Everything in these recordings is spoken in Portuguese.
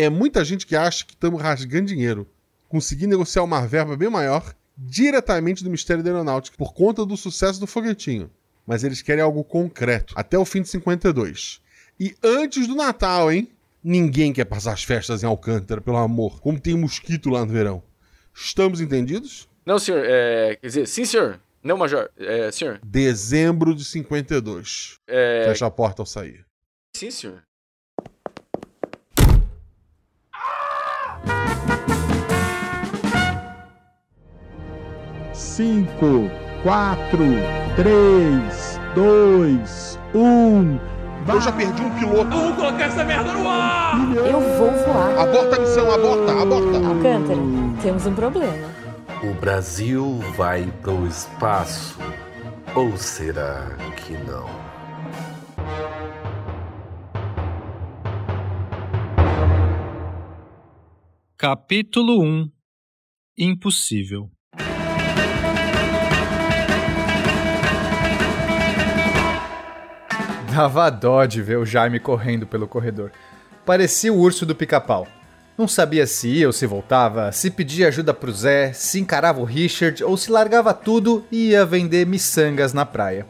É muita gente que acha que estamos rasgando dinheiro. Consegui negociar uma verba bem maior diretamente do Ministério da Aeronáutica por conta do sucesso do foguetinho. Mas eles querem algo concreto, até o fim de 52. E antes do Natal, hein? Ninguém quer passar as festas em Alcântara, pelo amor. Como tem mosquito lá no verão. Estamos entendidos? Não, senhor. É, quer dizer, sim, senhor. Não, major. É, senhor. Dezembro de 52. É... Fecha a porta ao sair. Sim, senhor. Cinco, quatro, três, dois, um. Eu já perdi um piloto. Vamos colocar essa merda no ar! Eu vou voar. Aborta a missão, aborta, aborta. Alcântara, temos um problema. O Brasil vai pro espaço. Ou será que não? Capítulo 1 Impossível Dava dó de ver o Jaime correndo pelo corredor. Parecia o urso do pica-pau. Não sabia se ia ou se voltava, se pedia ajuda pro Zé, se encarava o Richard ou se largava tudo e ia vender miçangas na praia.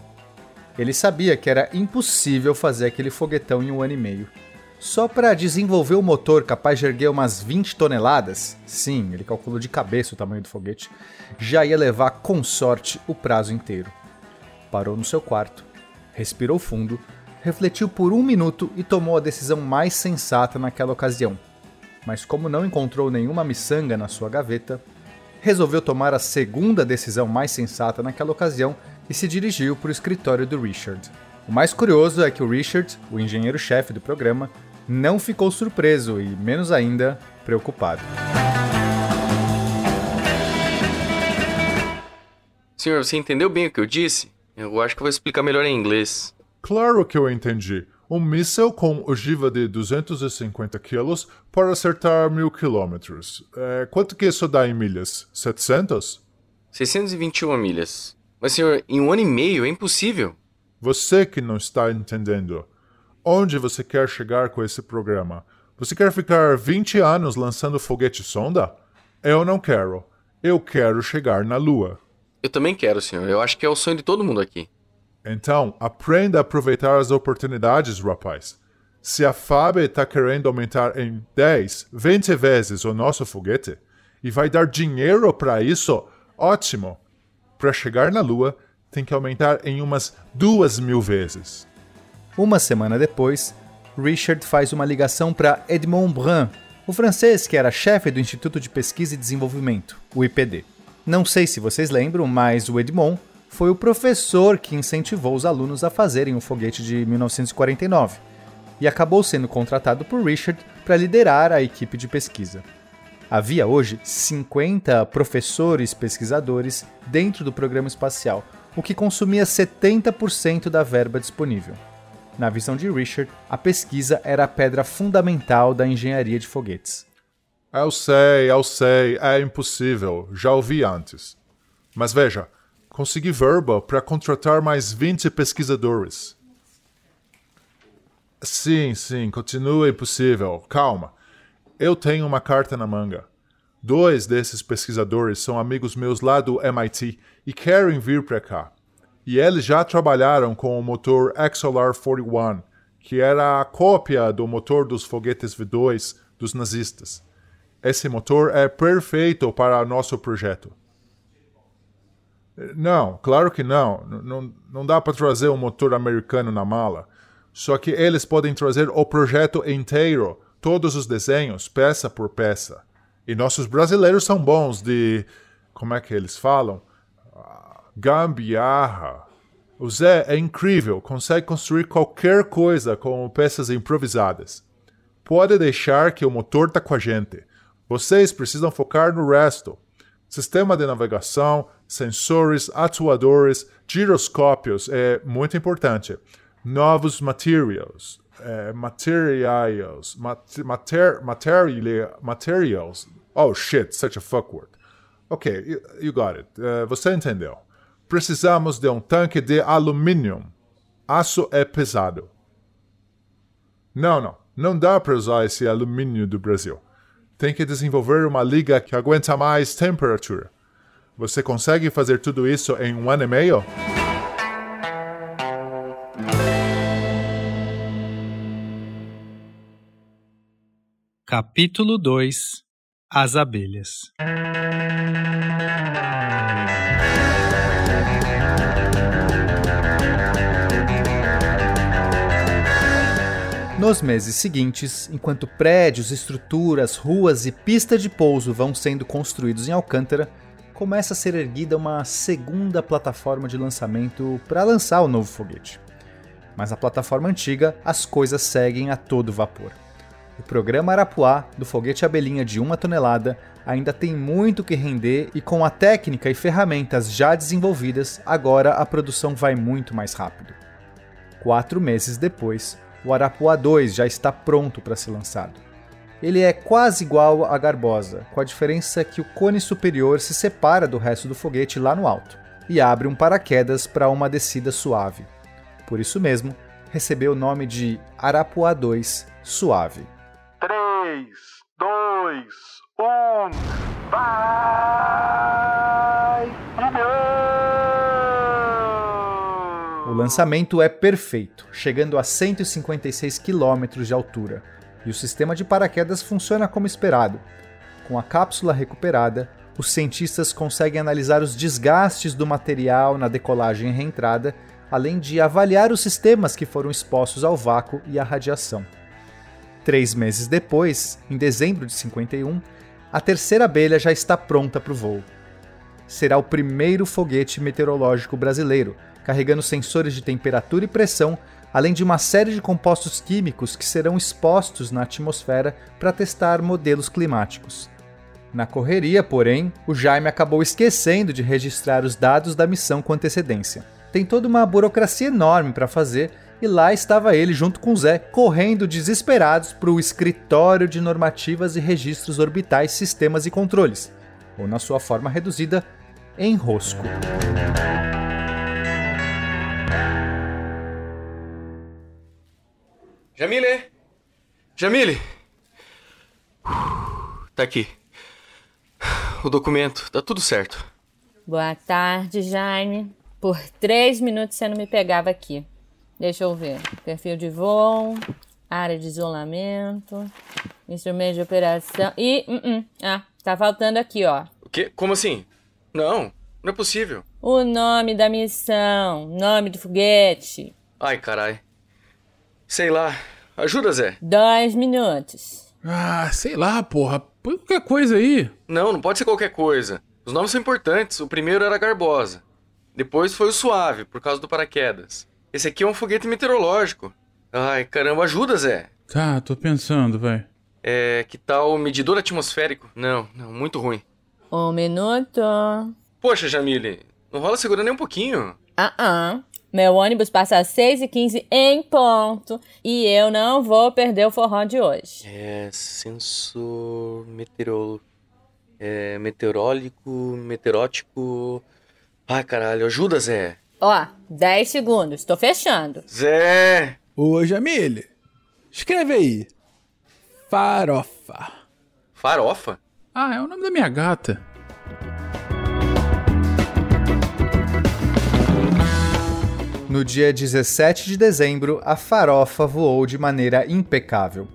Ele sabia que era impossível fazer aquele foguetão em um ano e meio. Só para desenvolver o motor capaz de erguer umas 20 toneladas, sim, ele calculou de cabeça o tamanho do foguete, já ia levar com sorte o prazo inteiro. Parou no seu quarto, respirou fundo, refletiu por um minuto e tomou a decisão mais sensata naquela ocasião. Mas como não encontrou nenhuma miçanga na sua gaveta, resolveu tomar a segunda decisão mais sensata naquela ocasião e se dirigiu para o escritório do Richard. O mais curioso é que o Richard, o engenheiro-chefe do programa, não ficou surpreso e, menos ainda, preocupado. Senhor, você entendeu bem o que eu disse? Eu acho que vou explicar melhor em inglês. Claro que eu entendi. Um míssil com ogiva de 250 quilos para acertar mil quilômetros. É, quanto que isso dá em milhas? 700? 621 milhas. Mas, senhor, em um ano e meio é impossível. Você que não está entendendo. Onde você quer chegar com esse programa? Você quer ficar 20 anos lançando foguete sonda? Eu não quero. Eu quero chegar na Lua. Eu também quero, senhor. Eu acho que é o sonho de todo mundo aqui. Então, aprenda a aproveitar as oportunidades, rapaz. Se a FAB está querendo aumentar em 10, 20 vezes o nosso foguete e vai dar dinheiro para isso, ótimo. Para chegar na Lua, tem que aumentar em umas duas mil vezes. Uma semana depois, Richard faz uma ligação para Edmond Brun, o francês que era chefe do Instituto de Pesquisa e Desenvolvimento, o IPD. Não sei se vocês lembram, mas o Edmond foi o professor que incentivou os alunos a fazerem o foguete de 1949 e acabou sendo contratado por Richard para liderar a equipe de pesquisa. Havia hoje 50 professores pesquisadores dentro do programa espacial, o que consumia 70% da verba disponível. Na visão de Richard, a pesquisa era a pedra fundamental da engenharia de foguetes. Eu sei, eu sei, é impossível, já ouvi antes. Mas veja, consegui verba para contratar mais 20 pesquisadores. Sim, sim, continua impossível. Calma. Eu tenho uma carta na manga. Dois desses pesquisadores são amigos meus lá do MIT e querem vir para cá. E eles já trabalharam com o motor XLR 41, que era a cópia do motor dos foguetes V2 dos nazistas. Esse motor é perfeito para nosso projeto. Não, claro que não. Não, não dá para trazer um motor americano na mala. Só que eles podem trazer o projeto inteiro, todos os desenhos, peça por peça. E nossos brasileiros são bons de. Como é que eles falam? Gambiarra. O Zé é incrível, consegue construir qualquer coisa com peças improvisadas. Pode deixar que o motor está com a gente. Vocês precisam focar no resto. Sistema de navegação, sensores, atuadores, giroscópios é muito importante. Novos materials, é, materials, mat mater, material, materials. Oh shit, such a fuck word. Ok, you, you got it. Uh, você entendeu. Precisamos de um tanque de alumínio. Aço é pesado. Não, não. Não dá para usar esse alumínio do Brasil. Tem que desenvolver uma liga que aguenta mais temperatura. Você consegue fazer tudo isso em um ano e meio? Capítulo 2 As abelhas. Nos meses seguintes, enquanto prédios, estruturas, ruas e pista de pouso vão sendo construídos em Alcântara, começa a ser erguida uma segunda plataforma de lançamento para lançar o novo foguete. Mas na plataforma antiga, as coisas seguem a todo vapor. O programa Arapuá, do foguete Abelhinha de uma tonelada, ainda tem muito que render e com a técnica e ferramentas já desenvolvidas, agora a produção vai muito mais rápido. Quatro meses depois, o Arapuá 2 já está pronto para ser lançado. Ele é quase igual à Garbosa, com a diferença que o cone superior se separa do resto do foguete lá no alto e abre um paraquedas para uma descida suave. Por isso mesmo, recebeu o nome de Arapuá 2 Suave. 3, 2, 1, vai! Lançamento é perfeito, chegando a 156 km de altura, e o sistema de paraquedas funciona como esperado. Com a cápsula recuperada, os cientistas conseguem analisar os desgastes do material na decolagem e reentrada, além de avaliar os sistemas que foram expostos ao vácuo e à radiação. Três meses depois, em dezembro de 51, a terceira abelha já está pronta para o voo. Será o primeiro foguete meteorológico brasileiro, carregando sensores de temperatura e pressão, além de uma série de compostos químicos que serão expostos na atmosfera para testar modelos climáticos. Na correria, porém, o Jaime acabou esquecendo de registrar os dados da missão com antecedência. Tem toda uma burocracia enorme para fazer e lá estava ele junto com Zé, correndo desesperados para o Escritório de Normativas e Registros Orbitais, Sistemas e Controles, ou na sua forma reduzida, Enrosco. Jamile! Jamile! Tá aqui. O documento, tá tudo certo. Boa tarde, Jaime. Por três minutos você não me pegava aqui. Deixa eu ver. Perfil de voo, área de isolamento, instrumento de operação. E. Uh -uh. Ah, tá faltando aqui, ó. O quê? Como assim? Não, não é possível. O nome da missão, nome do foguete. Ai, carai. Sei lá. Ajuda, Zé. Dois minutos. Ah, sei lá, porra. Põe qualquer coisa aí. Não, não pode ser qualquer coisa. Os nomes são importantes. O primeiro era Garbosa. Depois foi o Suave, por causa do paraquedas. Esse aqui é um foguete meteorológico. Ai, caramba, ajuda, Zé. Tá, tô pensando, vai. É, que tal o medidor atmosférico? Não, não, muito ruim. Um minuto. Poxa, Jamile, não rola segurando nem um pouquinho. Ah, ah. Meu ônibus passa às 6h15 em ponto e eu não vou perder o forró de hoje. É, sensor meteoro... É, meteorólico, meteorótico... Ai, caralho, ajuda, Zé. Ó, 10 segundos, tô fechando. Zé! Ô, Jamile, escreve aí. Farofa. Farofa? Ah, é o nome da minha gata. No dia 17 de dezembro, a farofa voou de maneira impecável.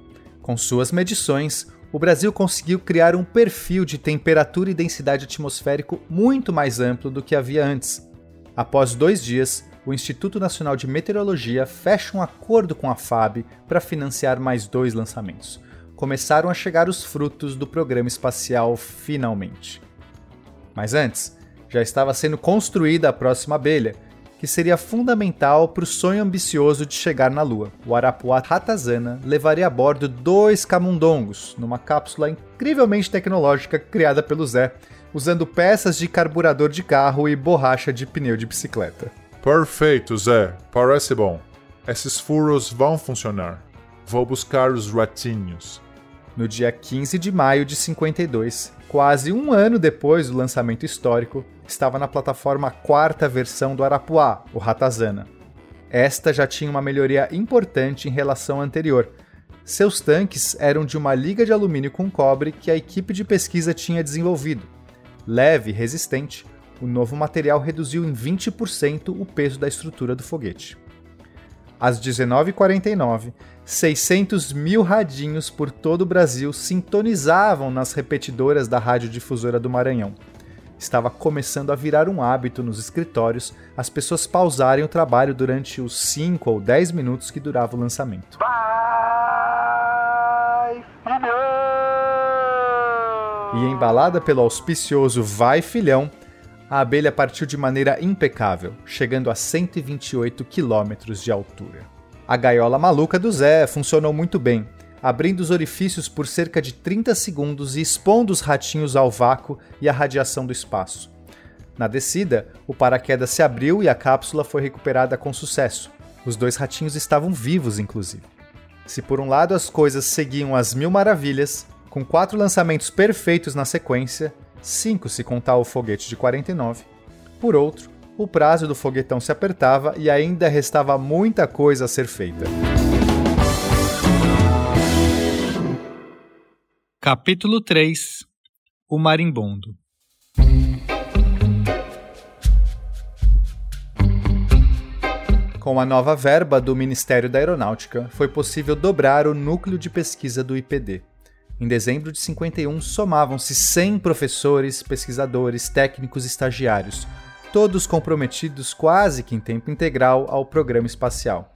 Com suas medições, o Brasil conseguiu criar um perfil de temperatura e densidade atmosférico muito mais amplo do que havia antes. Após dois dias, o Instituto Nacional de Meteorologia fecha um acordo com a FAB para financiar mais dois lançamentos. Começaram a chegar os frutos do programa espacial finalmente. Mas antes, já estava sendo construída a próxima abelha, que seria fundamental para o sonho ambicioso de chegar na Lua. O Arapuá Ratazana levaria a bordo dois camundongos, numa cápsula incrivelmente tecnológica criada pelo Zé, usando peças de carburador de carro e borracha de pneu de bicicleta. Perfeito, Zé. Parece bom. Esses furos vão funcionar. Vou buscar os ratinhos. No dia 15 de maio de 52, quase um ano depois do lançamento histórico, estava na plataforma a quarta versão do Arapuá, o Ratazana. Esta já tinha uma melhoria importante em relação à anterior. Seus tanques eram de uma liga de alumínio com cobre que a equipe de pesquisa tinha desenvolvido. Leve e resistente, o novo material reduziu em 20% o peso da estrutura do foguete. Às 19h49, 600 mil radinhos por todo o Brasil sintonizavam nas repetidoras da radiodifusora do Maranhão. Estava começando a virar um hábito nos escritórios as pessoas pausarem o trabalho durante os 5 ou 10 minutos que durava o lançamento. Vai, filhão! E embalada pelo auspicioso Vai Filhão, a abelha partiu de maneira impecável, chegando a 128 quilômetros de altura. A gaiola maluca do Zé funcionou muito bem, abrindo os orifícios por cerca de 30 segundos e expondo os ratinhos ao vácuo e à radiação do espaço. Na descida, o paraquedas se abriu e a cápsula foi recuperada com sucesso. Os dois ratinhos estavam vivos, inclusive. Se por um lado as coisas seguiam às mil maravilhas, com quatro lançamentos perfeitos na sequência, cinco se contar o foguete de 49, por outro, o prazo do foguetão se apertava e ainda restava muita coisa a ser feita. Capítulo 3 O Marimbondo Com a nova verba do Ministério da Aeronáutica, foi possível dobrar o núcleo de pesquisa do IPD. Em dezembro de 51, somavam-se 100 professores, pesquisadores, técnicos e estagiários, todos comprometidos quase que em tempo integral ao programa espacial.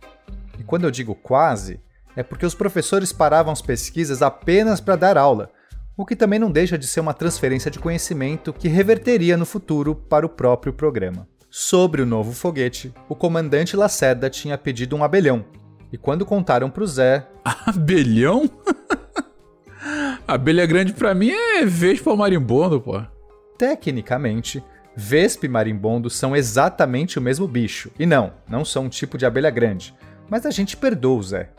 E quando eu digo quase, é porque os professores paravam as pesquisas apenas para dar aula, o que também não deixa de ser uma transferência de conhecimento que reverteria no futuro para o próprio programa. Sobre o novo foguete, o comandante Lacerda tinha pedido um abelhão, e quando contaram para o Zé. Abelhão? Abelha grande pra mim é vespa ou marimbondo, pô. Tecnicamente, vespa e marimbondo são exatamente o mesmo bicho. E não, não são um tipo de abelha grande. Mas a gente perdoa o Zé.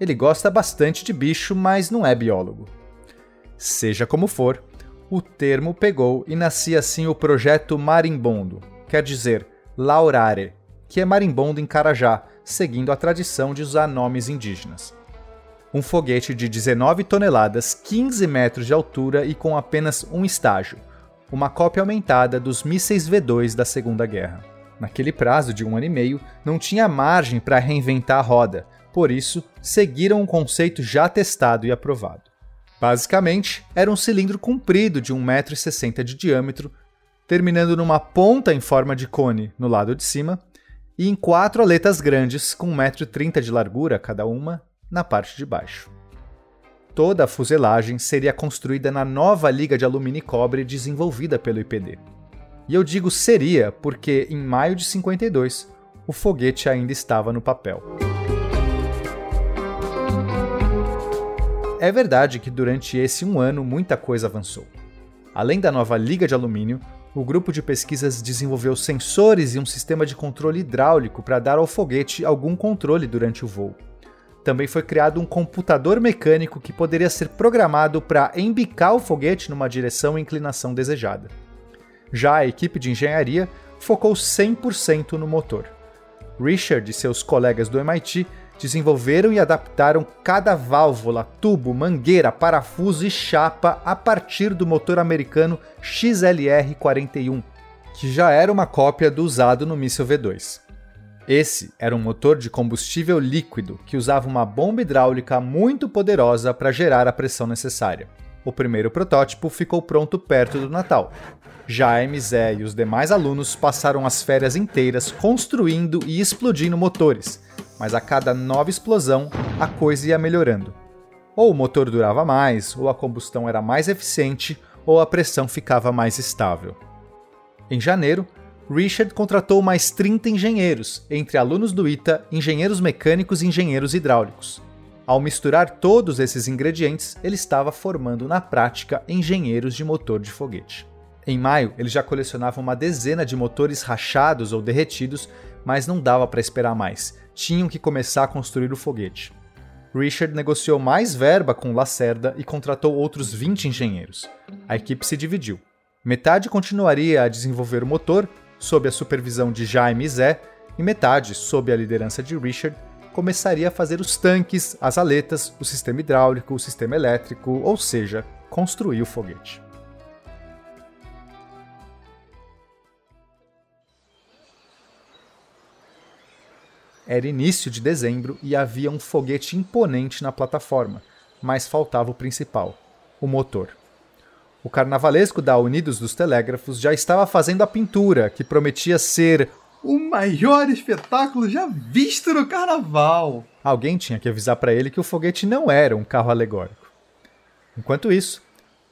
Ele gosta bastante de bicho, mas não é biólogo. Seja como for, o termo pegou e nascia assim o projeto Marimbondo, quer dizer, laurare, que é marimbondo em Carajá, seguindo a tradição de usar nomes indígenas um foguete de 19 toneladas, 15 metros de altura e com apenas um estágio, uma cópia aumentada dos mísseis V2 da Segunda Guerra. Naquele prazo de um ano e meio, não tinha margem para reinventar a roda, por isso, seguiram um conceito já testado e aprovado. Basicamente, era um cilindro comprido de 1,60m de diâmetro, terminando numa ponta em forma de cone no lado de cima e em quatro aletas grandes com 1,30m de largura cada uma na parte de baixo. Toda a fuselagem seria construída na nova liga de alumínio e cobre desenvolvida pelo IPD. E eu digo seria porque, em maio de 52, o foguete ainda estava no papel. É verdade que durante esse um ano muita coisa avançou. Além da nova liga de alumínio, o grupo de pesquisas desenvolveu sensores e um sistema de controle hidráulico para dar ao foguete algum controle durante o voo também foi criado um computador mecânico que poderia ser programado para embicar o foguete numa direção e inclinação desejada. Já a equipe de engenharia focou 100% no motor. Richard e seus colegas do MIT desenvolveram e adaptaram cada válvula, tubo, mangueira, parafuso e chapa a partir do motor americano XLR-41, que já era uma cópia do usado no míssil V2. Esse era um motor de combustível líquido que usava uma bomba hidráulica muito poderosa para gerar a pressão necessária. O primeiro protótipo ficou pronto perto do Natal. Jaime, Zé e os demais alunos passaram as férias inteiras construindo e explodindo motores, mas a cada nova explosão a coisa ia melhorando. Ou o motor durava mais, ou a combustão era mais eficiente, ou a pressão ficava mais estável. Em janeiro, Richard contratou mais 30 engenheiros, entre alunos do ITA, engenheiros mecânicos e engenheiros hidráulicos. Ao misturar todos esses ingredientes, ele estava formando na prática engenheiros de motor de foguete. Em maio, ele já colecionava uma dezena de motores rachados ou derretidos, mas não dava para esperar mais. Tinham que começar a construir o foguete. Richard negociou mais verba com Lacerda e contratou outros 20 engenheiros. A equipe se dividiu. Metade continuaria a desenvolver o motor sob a supervisão de Jaime e Zé, e metade, sob a liderança de Richard, começaria a fazer os tanques, as aletas, o sistema hidráulico, o sistema elétrico, ou seja, construir o foguete. Era início de dezembro e havia um foguete imponente na plataforma, mas faltava o principal, o motor. O carnavalesco da Unidos dos Telégrafos já estava fazendo a pintura, que prometia ser o maior espetáculo já visto no carnaval. Alguém tinha que avisar para ele que o foguete não era um carro alegórico. Enquanto isso,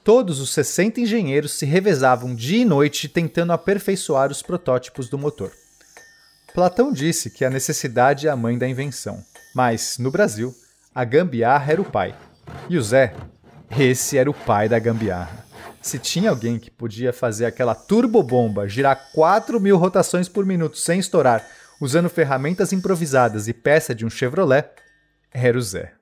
todos os 60 engenheiros se revezavam dia e noite tentando aperfeiçoar os protótipos do motor. Platão disse que a necessidade é a mãe da invenção, mas, no Brasil, a gambiarra era o pai. E o Zé, esse era o pai da gambiarra. Se tinha alguém que podia fazer aquela turbobomba girar 4 mil rotações por minuto sem estourar, usando ferramentas improvisadas e peça de um Chevrolet, era o Zé.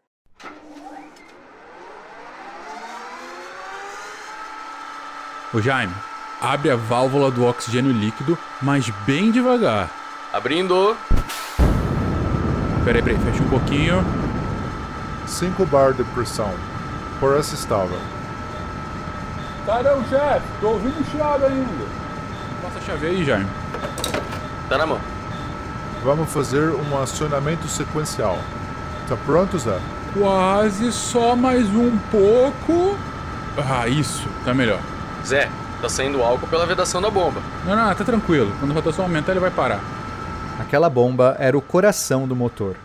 Ô Jaime, abre a válvula do oxigênio líquido, mas bem devagar. Abrindo. Peraí, peraí, fecha um pouquinho. 5 bar de pressão. Por essa estável. Caramba, chefe, tô ouvindo chiado ainda. Passa a chave aí, Jaime. Tá na mão. Vamos fazer um acionamento sequencial. Tá pronto, Zé? Quase só mais um pouco. Ah, isso, tá melhor. Zé, tá saindo álcool pela vedação da bomba. Não, não, tá tranquilo. Quando a rotação aumentar, ele vai parar. Aquela bomba era o coração do motor.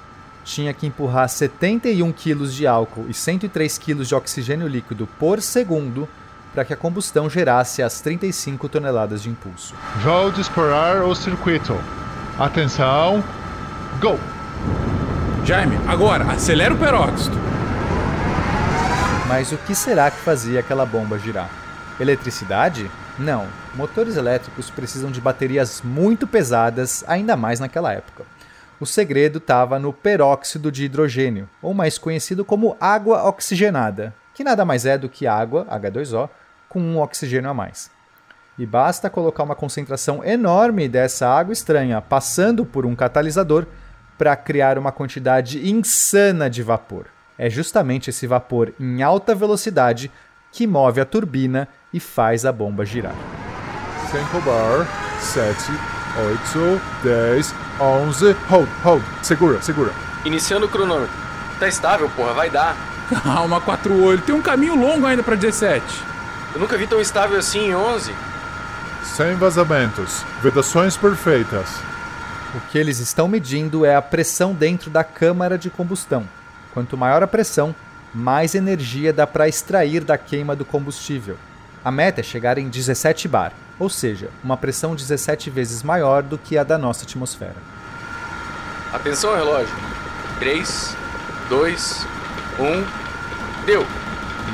Tinha que empurrar 71 kg de álcool e 103 kg de oxigênio líquido por segundo para que a combustão gerasse as 35 toneladas de impulso. Vou disparar o circuito. Atenção, go! Jaime, agora, acelera o peróxido. Mas o que será que fazia aquela bomba girar? Eletricidade? Não. Motores elétricos precisam de baterias muito pesadas, ainda mais naquela época. O segredo estava no peróxido de hidrogênio, ou mais conhecido como água oxigenada, que nada mais é do que água, H2O, com um oxigênio a mais. E basta colocar uma concentração enorme dessa água estranha passando por um catalisador para criar uma quantidade insana de vapor. É justamente esse vapor em alta velocidade que move a turbina e faz a bomba girar. 5 bar, 7, 8, 10, 11. Hold, hold. Segura, segura. Iniciando o cronômetro. Tá estável, porra, vai dar. Calma, quatro olhos. Tem um caminho longo ainda para 17. Eu nunca vi tão estável assim em 11. Sem vazamentos. Vedações perfeitas. O que eles estão medindo é a pressão dentro da câmara de combustão. Quanto maior a pressão, mais energia dá para extrair da queima do combustível. A meta é chegar em 17 bar, ou seja, uma pressão 17 vezes maior do que a da nossa atmosfera. Atenção, relógio. 3, 2, 1. Deu!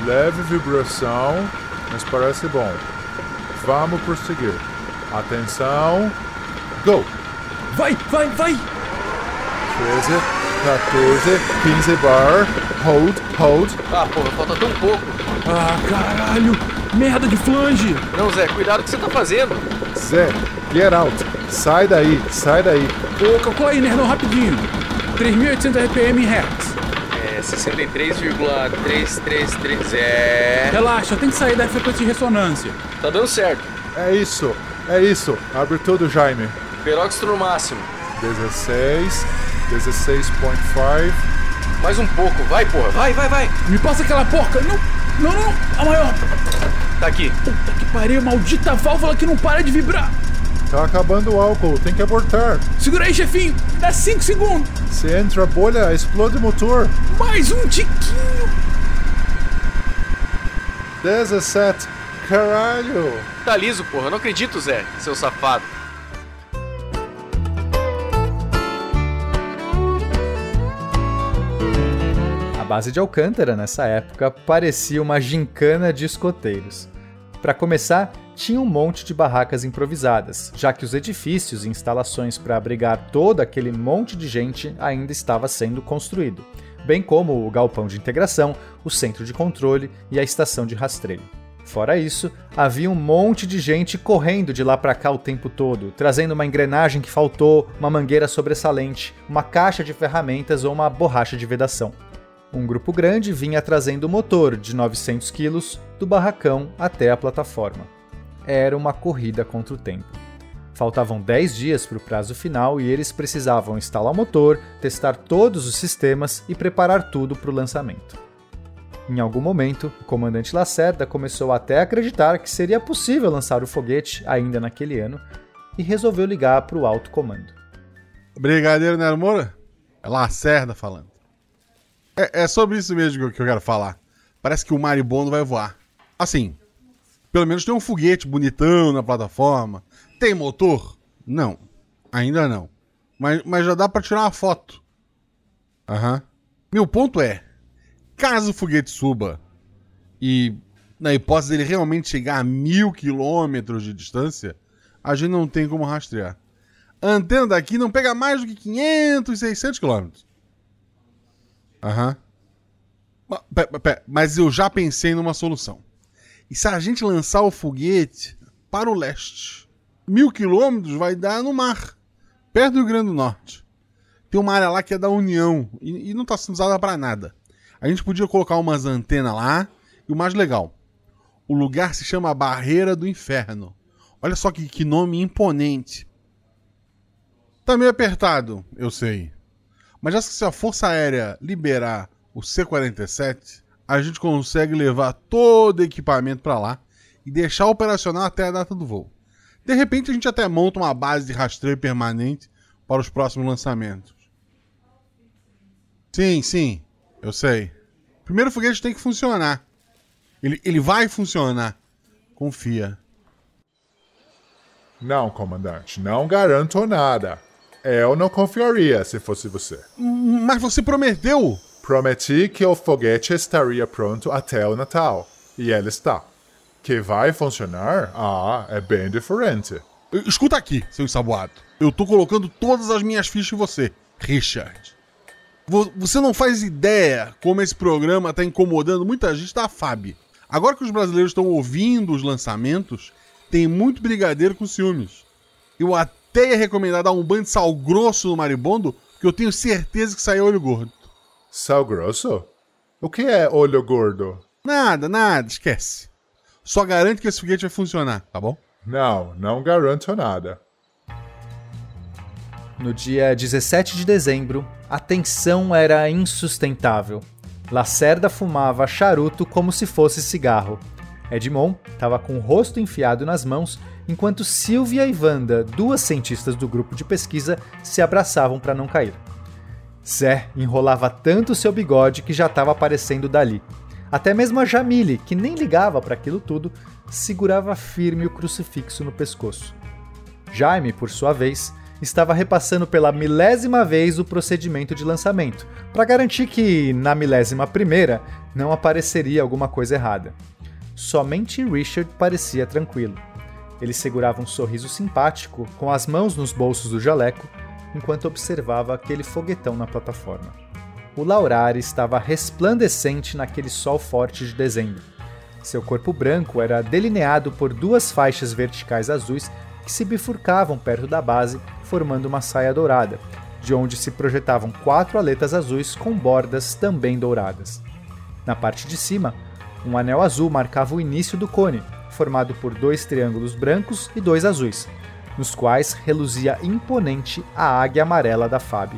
Leve vibração, mas parece bom. Vamos prosseguir. Atenção, go! Vai, vai, vai! 13, 14, 15 bar. Hold, hold. Ah, porra, falta tão pouco. Ah, caralho! Merda de flange! Não, Zé, cuidado o que você tá fazendo. Zé, get out. Sai daí, sai daí. Ô, calcula aí, nerdão, rapidinho. 3.800 RPM em. É 63,333. É. Relaxa, tem que sair da frequência de ressonância. Tá dando certo. É isso, é isso. Abre tudo, Jaime. Peróxido no máximo. 16, 16.5. Mais um pouco, vai, porra, vai, vai, vai. Me passa aquela porca! Não, não, não, a maior! Tá aqui. Puta que pariu, maldita válvula que não para de vibrar! Tá acabando o álcool, tem que abortar. Segura aí, chefinho! Dá 5 segundos! Se entra a bolha, explode o motor. Mais um tiquinho! 17. Caralho! Tá liso, porra, não acredito, Zé, seu safado. A base de Alcântara, nessa época, parecia uma gincana de escoteiros. Para começar, tinha um monte de barracas improvisadas, já que os edifícios e instalações para abrigar todo aquele monte de gente ainda estava sendo construído, bem como o galpão de integração, o centro de controle e a estação de rastreio. Fora isso, havia um monte de gente correndo de lá para cá o tempo todo, trazendo uma engrenagem que faltou, uma mangueira sobressalente, uma caixa de ferramentas ou uma borracha de vedação. Um grupo grande vinha trazendo o motor de 900 quilos do barracão até a plataforma. Era uma corrida contra o tempo. Faltavam 10 dias para o prazo final e eles precisavam instalar o motor, testar todos os sistemas e preparar tudo para o lançamento. Em algum momento, o comandante Lacerda começou até a acreditar que seria possível lançar o foguete ainda naquele ano e resolveu ligar para o alto comando. Brigadeiro Nero Moura? É Lacerda falando. É, é sobre isso mesmo que eu, que eu quero falar. Parece que o maribondo vai voar. Assim, pelo menos tem um foguete bonitão na plataforma. Tem motor? Não. Ainda não. Mas, mas já dá pra tirar uma foto. Aham. Meu ponto é: caso o foguete suba e, na hipótese dele realmente chegar a mil quilômetros de distância, a gente não tem como rastrear. A antena daqui não pega mais do que 500, 600 quilômetros. Aham. Pe- Mas eu já pensei numa solução. E se a gente lançar o foguete para o leste? Mil quilômetros vai dar no mar, perto do Rio Grande do Norte. Tem uma área lá que é da União e, e não está sendo usada para nada. A gente podia colocar umas antenas lá e o mais legal, o lugar se chama Barreira do Inferno. Olha só que, que nome imponente. Tá meio apertado, eu sei. Mas se a Força Aérea liberar o C-47, a gente consegue levar todo o equipamento para lá e deixar operacional até a data do voo. De repente a gente até monta uma base de rastreio permanente para os próximos lançamentos. Sim, sim, eu sei. Primeiro foguete tem que funcionar. Ele, ele vai funcionar. Confia. Não, comandante, não garanto nada. Eu não confiaria se fosse você. Mas você prometeu! Prometi que o foguete estaria pronto até o Natal. E ele está. Que vai funcionar? Ah, é bem diferente. Escuta aqui, seu ensaboado. Eu tô colocando todas as minhas fichas em você, Richard. Vo- Você não faz ideia como esse programa tá incomodando muita gente da FAB. Agora que os brasileiros estão ouvindo os lançamentos, tem muito brigadeiro com ciúmes. Eu até ia recomendar dar um banho de sal grosso no maribondo, porque eu tenho certeza que saiu olho gordo. Sal grosso? O que é olho gordo? Nada, nada, esquece. Só garante que esse foguete vai funcionar, tá bom? Não, não garanto nada. No dia 17 de dezembro, a tensão era insustentável. Lacerda fumava charuto como se fosse cigarro. Edmond estava com o rosto enfiado nas mãos, enquanto Silvia e Wanda, duas cientistas do grupo de pesquisa, se abraçavam para não cair. Zé enrolava tanto seu bigode que já estava aparecendo dali. Até mesmo a Jamile, que nem ligava para aquilo tudo, segurava firme o crucifixo no pescoço. Jaime, por sua vez, estava repassando pela milésima vez o procedimento de lançamento, para garantir que, na milésima primeira, não apareceria alguma coisa errada. Somente Richard parecia tranquilo. Ele segurava um sorriso simpático, com as mãos nos bolsos do jaleco, enquanto observava aquele foguetão na plataforma. O Laurari estava resplandecente naquele sol forte de dezembro. Seu corpo branco era delineado por duas faixas verticais azuis que se bifurcavam perto da base, formando uma saia dourada, de onde se projetavam quatro aletas azuis com bordas também douradas. Na parte de cima, um anel azul marcava o início do cone, formado por dois triângulos brancos e dois azuis, nos quais reluzia imponente a águia amarela da FAB.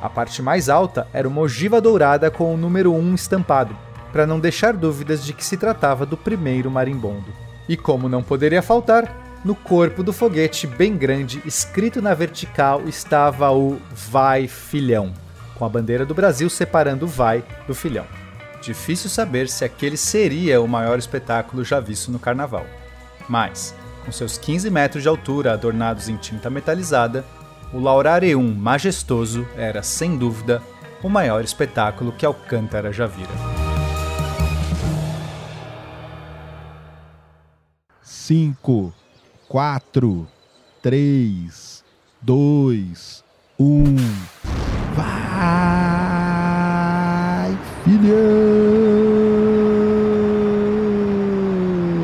A parte mais alta era uma ogiva dourada com o número 1 estampado, para não deixar dúvidas de que se tratava do primeiro marimbondo. E como não poderia faltar, no corpo do foguete bem grande, escrito na vertical, estava o Vai Filhão, com a bandeira do Brasil separando o Vai do Filhão. Difícil saber se aquele seria o maior espetáculo já visto no carnaval. Mas, com seus 15 metros de altura adornados em tinta metalizada, o Laurare 1 majestoso era, sem dúvida, o maior espetáculo que Alcântara já vira. Cinco, quatro, três, dois, um.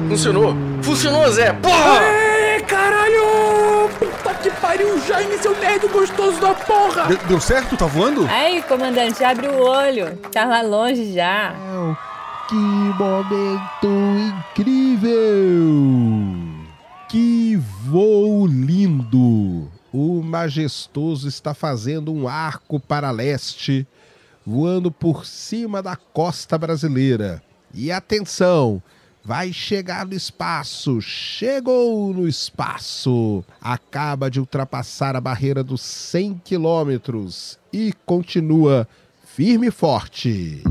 Funcionou! Funcionou, Zé! Porra! É, caralho! Puta que pariu, Jaime, seu nerd gostoso da porra! Deu, deu certo? Tá voando? Aí, comandante, abre o olho. Tava longe já. Que momento incrível! Que voo lindo! O majestoso está fazendo um arco para leste, voando por cima da costa brasileira. E atenção, vai chegar no espaço, chegou no espaço, acaba de ultrapassar a barreira dos 100 quilômetros e continua firme e forte.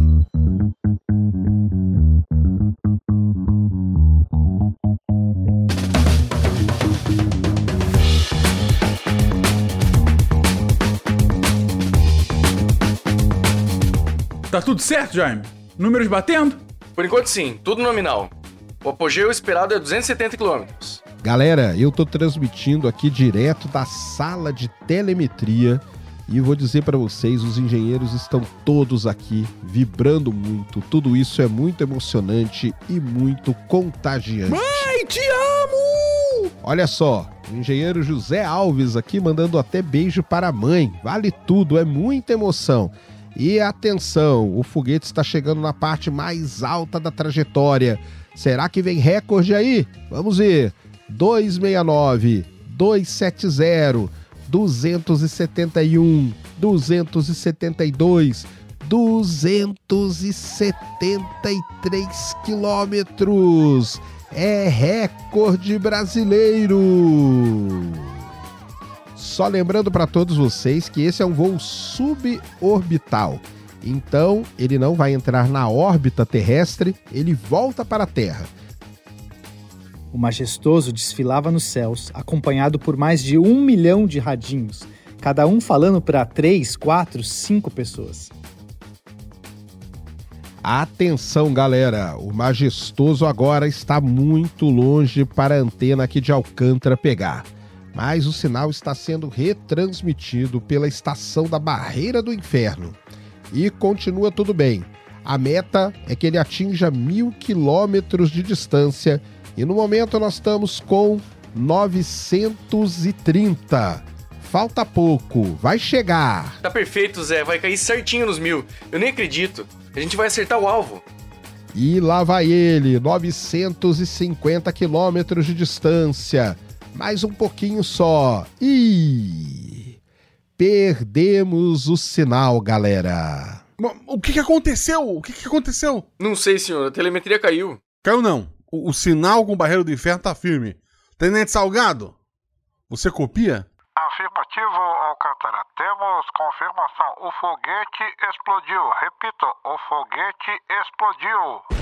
Tá tudo certo, Jaime? Números batendo? Por enquanto sim, tudo nominal. O apogeu esperado é 270 km. Galera, eu tô transmitindo aqui direto da sala de telemetria e vou dizer para vocês, os engenheiros estão todos aqui vibrando muito. Tudo isso é muito emocionante e muito contagiante. Mãe, te amo! Olha só, o engenheiro José Alves aqui mandando até beijo para a mãe. Vale tudo, é muita emoção. E atenção, o foguete está chegando na parte mais alta da trajetória. Será que vem recorde aí? Vamos ver. 269, 270, 271, 272, 273 quilômetros. É recorde brasileiro. Só lembrando para todos vocês que esse é um voo suborbital. Então, ele não vai entrar na órbita terrestre, ele volta para a Terra. O majestoso desfilava nos céus, acompanhado por mais de um milhão de radinhos, cada um falando para três, quatro, cinco pessoas. Atenção, galera! O majestoso agora está muito longe para a antena aqui de Alcântara pegar. Mas o sinal está sendo retransmitido pela estação da Barreira do Inferno. E continua tudo bem. A meta é que ele atinja mil quilômetros de distância e no momento nós estamos com 930. Falta pouco, vai chegar. Tá perfeito, Zé. Vai cair certinho nos mil. Eu nem acredito. A gente vai acertar o alvo. E lá vai ele, 950 quilômetros de distância. Mais um pouquinho só. E perdemos o sinal, galera. O que, que aconteceu? O que, que aconteceu? Não sei, senhor. A telemetria caiu. Caiu não. O, o sinal com o barreiro do inferno tá firme. Tenente Salgado, você copia? Afirmativo, Alcântara. Temos confirmação. O foguete explodiu. Repito, o foguete explodiu.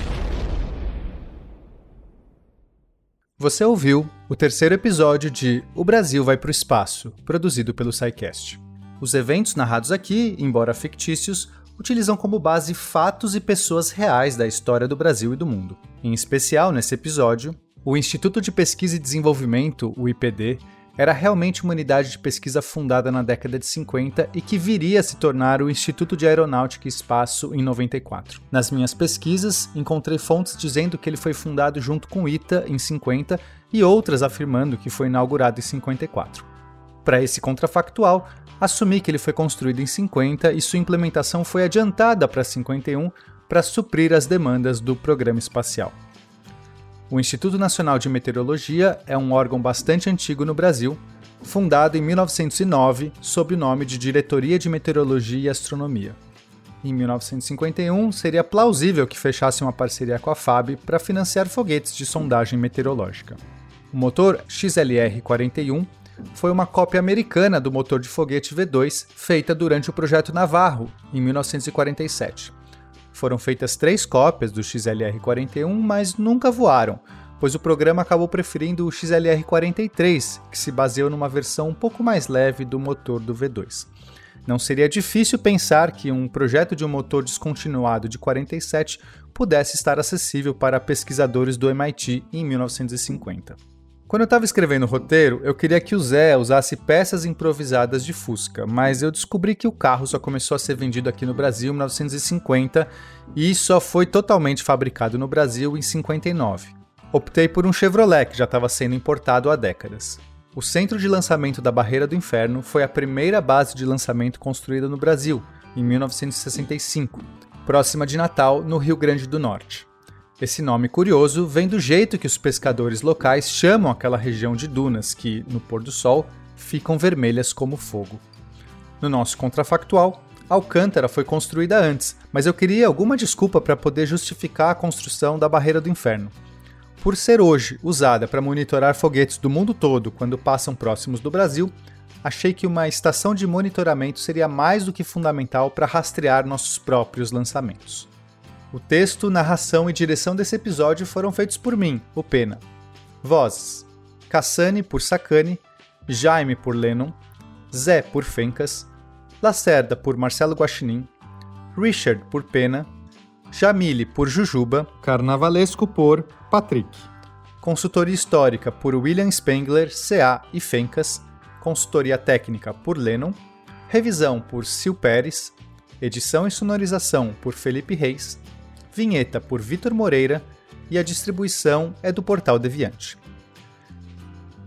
Você ouviu o terceiro episódio de O Brasil vai para o Espaço, produzido pelo SciCast. Os eventos narrados aqui, embora fictícios, utilizam como base fatos e pessoas reais da história do Brasil e do mundo. Em especial, nesse episódio, o Instituto de Pesquisa e Desenvolvimento, o IPD, era realmente uma unidade de pesquisa fundada na década de 50 e que viria a se tornar o Instituto de Aeronáutica e Espaço em 94. Nas minhas pesquisas, encontrei fontes dizendo que ele foi fundado junto com o ITA em 50 e outras afirmando que foi inaugurado em 54. Para esse contrafactual, assumi que ele foi construído em 50 e sua implementação foi adiantada para 51 para suprir as demandas do programa espacial. O Instituto Nacional de Meteorologia é um órgão bastante antigo no Brasil, fundado em 1909 sob o nome de Diretoria de Meteorologia e Astronomia. Em 1951, seria plausível que fechasse uma parceria com a FAB para financiar foguetes de sondagem meteorológica. O motor XLR-41 foi uma cópia americana do motor de foguete V2 feita durante o projeto Navarro, em 1947. Foram feitas três cópias do XLR-41, mas nunca voaram, pois o programa acabou preferindo o XLR-43, que se baseou numa versão um pouco mais leve do motor do V2. Não seria difícil pensar que um projeto de um motor descontinuado de 47 pudesse estar acessível para pesquisadores do MIT em 1950. Quando eu estava escrevendo o roteiro, eu queria que o Zé usasse peças improvisadas de Fusca, mas eu descobri que o carro só começou a ser vendido aqui no Brasil em 1950 e só foi totalmente fabricado no Brasil em 59. Optei por um Chevrolet que já estava sendo importado há décadas. O centro de lançamento da Barreira do Inferno foi a primeira base de lançamento construída no Brasil, em 1965, próxima de Natal, no Rio Grande do Norte. Esse nome curioso vem do jeito que os pescadores locais chamam aquela região de dunas que, no pôr do sol, ficam vermelhas como fogo. No nosso contrafactual, Alcântara foi construída antes, mas eu queria alguma desculpa para poder justificar a construção da Barreira do Inferno. Por ser hoje usada para monitorar foguetes do mundo todo quando passam próximos do Brasil, achei que uma estação de monitoramento seria mais do que fundamental para rastrear nossos próprios lançamentos. O texto, narração e direção desse episódio foram feitos por mim, o Pena. Vozes: Cassane por Sacane, Jaime por Lennon, Zé por Fencas, Lacerda por Marcelo Guaxinim, Richard por Pena, Jamile por Jujuba, Carnavalesco por Patrick. Consultoria Histórica por William Spengler, CA e Fencas, Consultoria Técnica por Lennon, Revisão por Sil Pérez, Edição e sonorização por Felipe Reis, Vinheta por Vitor Moreira e a distribuição é do Portal Deviante.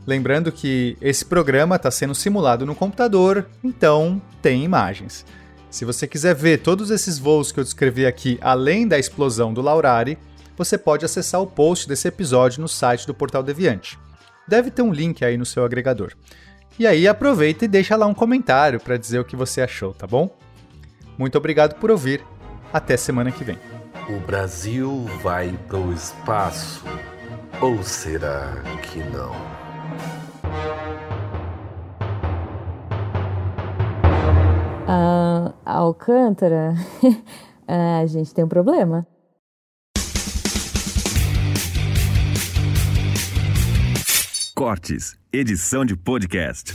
Lembrando que esse programa está sendo simulado no computador, então tem imagens. Se você quiser ver todos esses voos que eu descrevi aqui, além da explosão do Laurari, você pode acessar o post desse episódio no site do Portal Deviante. Deve ter um link aí no seu agregador. E aí aproveita e deixa lá um comentário para dizer o que você achou, tá bom? Muito obrigado por ouvir. Até semana que vem. O Brasil vai pro espaço. Ou será que não? Ah, Alcântara, a gente tem um problema. Cortes, edição de podcast.